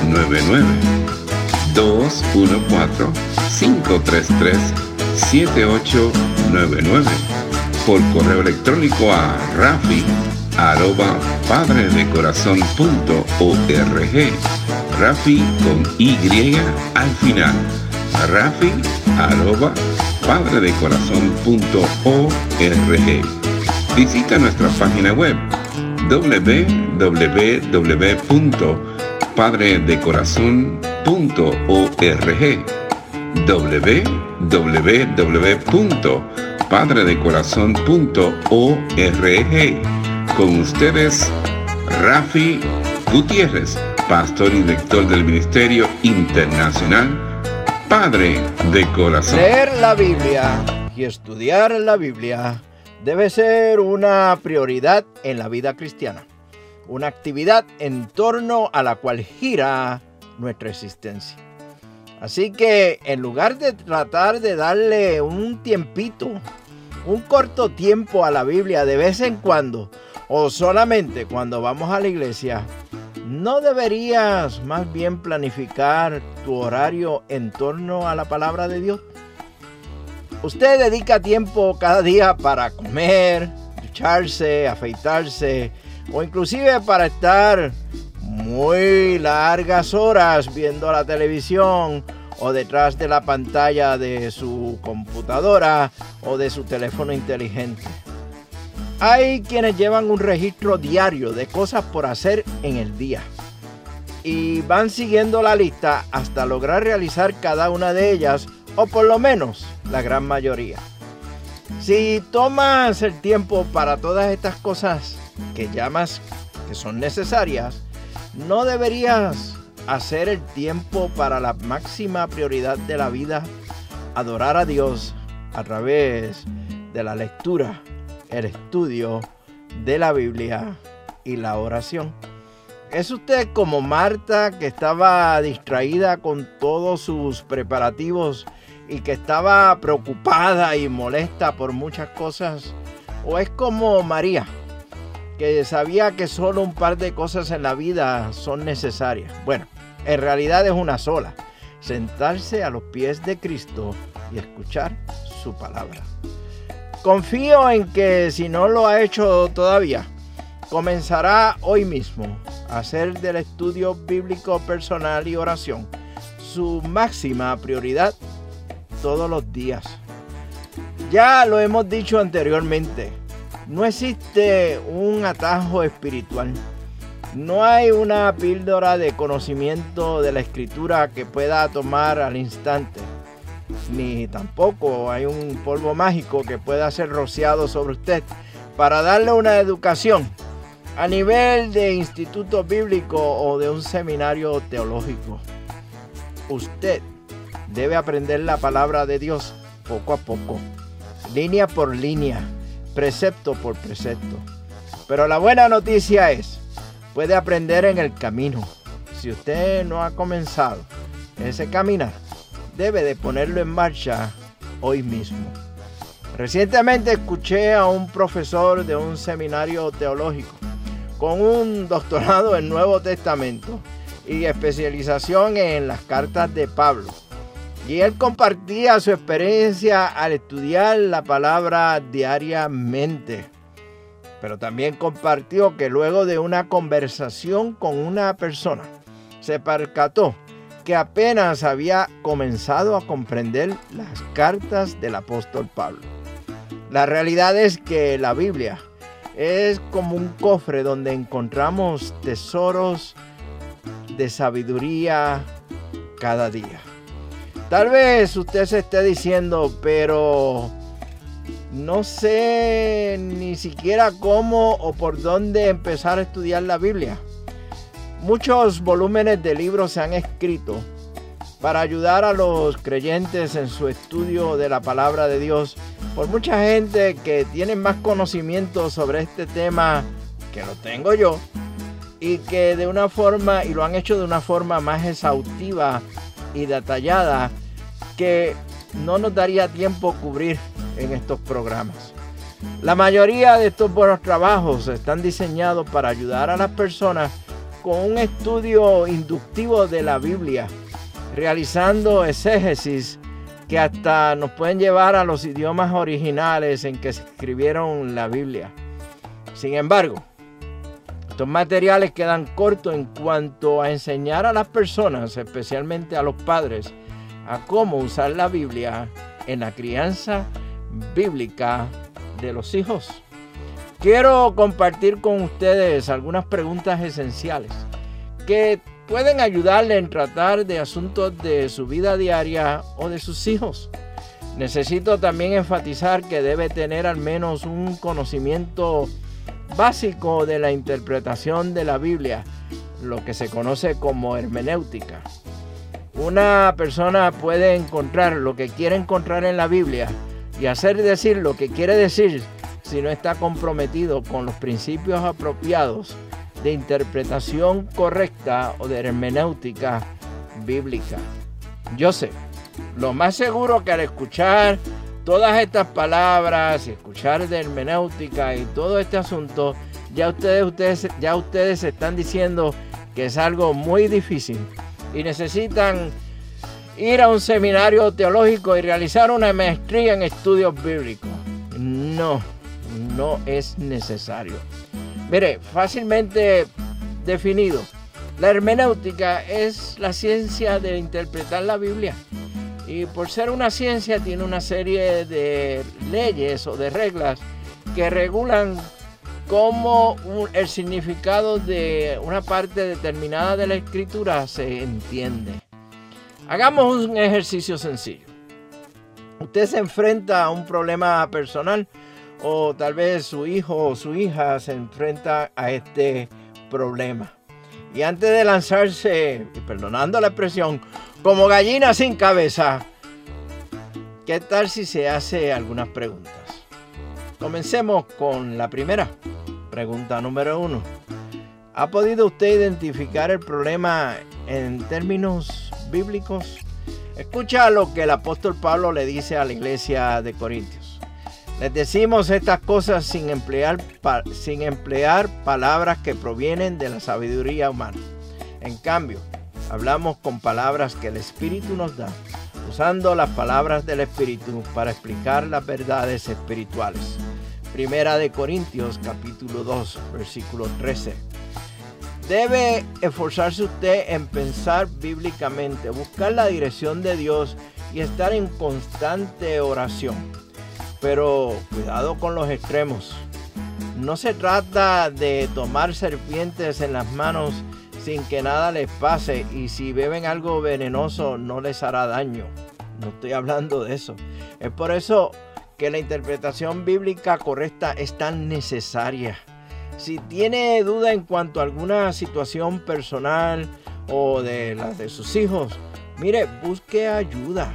7899 214-533-7899 por correo electrónico a rafi arroba padredecorazon.org Rafi con Y al final. Rafi arroba padredecorazon.org Visita nuestra página web www.padredecorazon.org www.padredecorazon.org Con ustedes, Rafi Gutiérrez, pastor y director del Ministerio Internacional Padre de Corazón. Leer la Biblia y estudiar la Biblia debe ser una prioridad en la vida cristiana, una actividad en torno a la cual gira nuestra existencia. Así que en lugar de tratar de darle un tiempito, un corto tiempo a la Biblia de vez en cuando, o solamente cuando vamos a la iglesia, ¿no deberías más bien planificar tu horario en torno a la palabra de Dios? Usted dedica tiempo cada día para comer, ducharse, afeitarse o inclusive para estar muy largas horas viendo la televisión o detrás de la pantalla de su computadora o de su teléfono inteligente. Hay quienes llevan un registro diario de cosas por hacer en el día y van siguiendo la lista hasta lograr realizar cada una de ellas o por lo menos la gran mayoría. Si tomas el tiempo para todas estas cosas que llamas que son necesarias, no deberías hacer el tiempo para la máxima prioridad de la vida, adorar a Dios a través de la lectura, el estudio de la Biblia y la oración. ¿Es usted como Marta que estaba distraída con todos sus preparativos y que estaba preocupada y molesta por muchas cosas? ¿O es como María, que sabía que solo un par de cosas en la vida son necesarias? Bueno, en realidad es una sola, sentarse a los pies de Cristo y escuchar su palabra. Confío en que si no lo ha hecho todavía, comenzará hoy mismo a hacer del estudio bíblico personal y oración su máxima prioridad todos los días. Ya lo hemos dicho anteriormente, no existe un atajo espiritual. No hay una píldora de conocimiento de la escritura que pueda tomar al instante. Ni tampoco hay un polvo mágico que pueda ser rociado sobre usted para darle una educación a nivel de instituto bíblico o de un seminario teológico. Usted debe aprender la palabra de Dios poco a poco, línea por línea, precepto por precepto. Pero la buena noticia es, puede aprender en el camino. Si usted no ha comenzado ese caminar, debe de ponerlo en marcha hoy mismo. Recientemente escuché a un profesor de un seminario teológico con un doctorado en Nuevo Testamento y especialización en las cartas de Pablo y él compartía su experiencia al estudiar la palabra diariamente. Pero también compartió que luego de una conversación con una persona, se percató que apenas había comenzado a comprender las cartas del apóstol Pablo. La realidad es que la Biblia es como un cofre donde encontramos tesoros de sabiduría cada día. Tal vez usted se esté diciendo, pero no sé ni siquiera cómo o por dónde empezar a estudiar la Biblia. Muchos volúmenes de libros se han escrito para ayudar a los creyentes en su estudio de la palabra de Dios por mucha gente que tiene más conocimiento sobre este tema que lo tengo yo y que de una forma, y lo han hecho de una forma más exhaustiva y detallada que no nos daría tiempo cubrir en estos programas. La mayoría de estos buenos trabajos están diseñados para ayudar a las personas con un estudio inductivo de la Biblia, realizando exégesis que hasta nos pueden llevar a los idiomas originales en que se escribieron la Biblia. Sin embargo, estos materiales quedan cortos en cuanto a enseñar a las personas, especialmente a los padres, a cómo usar la Biblia en la crianza bíblica de los hijos. Quiero compartir con ustedes algunas preguntas esenciales que pueden ayudarle en tratar de asuntos de su vida diaria o de sus hijos. Necesito también enfatizar que debe tener al menos un conocimiento básico de la interpretación de la Biblia, lo que se conoce como hermenéutica. Una persona puede encontrar lo que quiere encontrar en la Biblia y hacer decir lo que quiere decir si no está comprometido con los principios apropiados de interpretación correcta o de hermenéutica bíblica. Yo sé, lo más seguro que al escuchar todas estas palabras y escuchar de hermenéutica y todo este asunto, ya ustedes, ustedes, ya ustedes están diciendo que es algo muy difícil y necesitan ir a un seminario teológico y realizar una maestría en estudios bíblicos. No, no es necesario. Mire, fácilmente definido, la hermenéutica es la ciencia de interpretar la Biblia. Y por ser una ciencia tiene una serie de leyes o de reglas que regulan cómo el significado de una parte determinada de la escritura se entiende. Hagamos un ejercicio sencillo. Usted se enfrenta a un problema personal o tal vez su hijo o su hija se enfrenta a este problema. Y antes de lanzarse, perdonando la expresión, como gallina sin cabeza, ¿qué tal si se hace algunas preguntas? Comencemos con la primera. Pregunta número uno. ¿Ha podido usted identificar el problema en términos bíblicos? Escucha lo que el apóstol Pablo le dice a la iglesia de Corintios. Les decimos estas cosas sin emplear, sin emplear palabras que provienen de la sabiduría humana. En cambio, hablamos con palabras que el Espíritu nos da, usando las palabras del Espíritu para explicar las verdades espirituales. Primera de Corintios capítulo 2, versículo 13. Debe esforzarse usted en pensar bíblicamente, buscar la dirección de Dios y estar en constante oración. Pero cuidado con los extremos. No se trata de tomar serpientes en las manos sin que nada les pase y si beben algo venenoso no les hará daño. No estoy hablando de eso. Es por eso que la interpretación bíblica correcta es tan necesaria. Si tiene duda en cuanto a alguna situación personal o de las de sus hijos, mire, busque ayuda.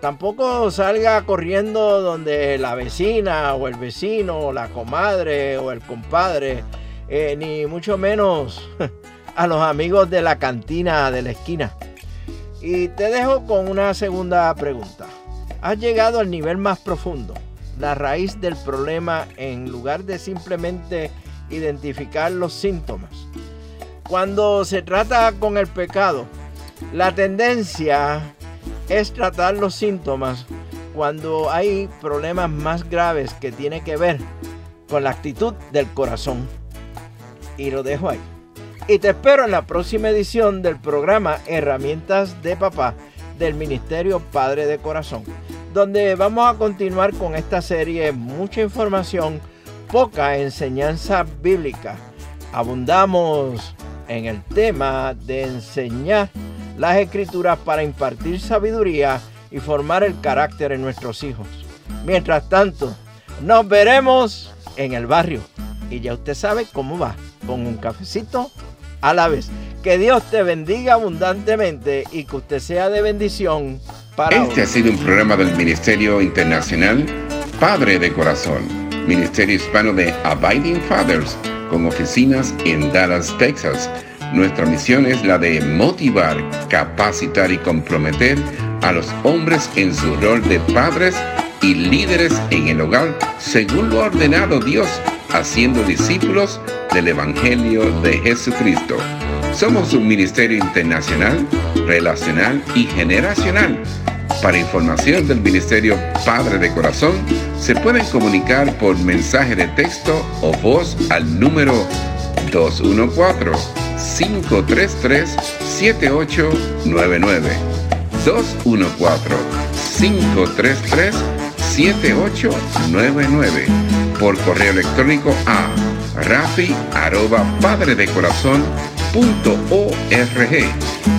Tampoco salga corriendo donde la vecina o el vecino o la comadre o el compadre, eh, ni mucho menos a los amigos de la cantina de la esquina. Y te dejo con una segunda pregunta. ¿Has llegado al nivel más profundo, la raíz del problema en lugar de simplemente identificar los síntomas. Cuando se trata con el pecado, la tendencia es tratar los síntomas cuando hay problemas más graves que tiene que ver con la actitud del corazón. Y lo dejo ahí. Y te espero en la próxima edición del programa Herramientas de Papá del Ministerio Padre de Corazón, donde vamos a continuar con esta serie, mucha información poca enseñanza bíblica. Abundamos en el tema de enseñar las escrituras para impartir sabiduría y formar el carácter en nuestros hijos. Mientras tanto, nos veremos en el barrio. Y ya usted sabe cómo va, con un cafecito a la vez. Que Dios te bendiga abundantemente y que usted sea de bendición Este ha sido un programa del Ministerio Internacional Padre de Corazón, Ministerio Hispano de Abiding Fathers, con oficinas en Dallas, Texas. Nuestra misión es la de motivar, capacitar y comprometer a los hombres en su rol de padres y líderes en el hogar, según lo ordenado Dios, haciendo discípulos del Evangelio de Jesucristo. Somos un ministerio internacional, relacional y generacional. Para información del Ministerio Padre de Corazón, se pueden comunicar por mensaje de texto o voz al número 214-533-7899. 214-533-7899. Por correo electrónico a rafi padre de corazón punto org.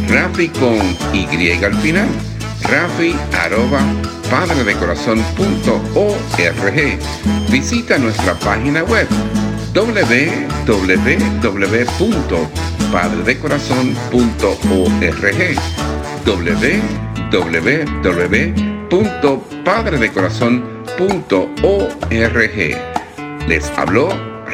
Rafi con Y al final. Rafi arroba padre de corazón punto org. Visita nuestra página web www.padredecorazon.org www.padredecorazon.org Les habló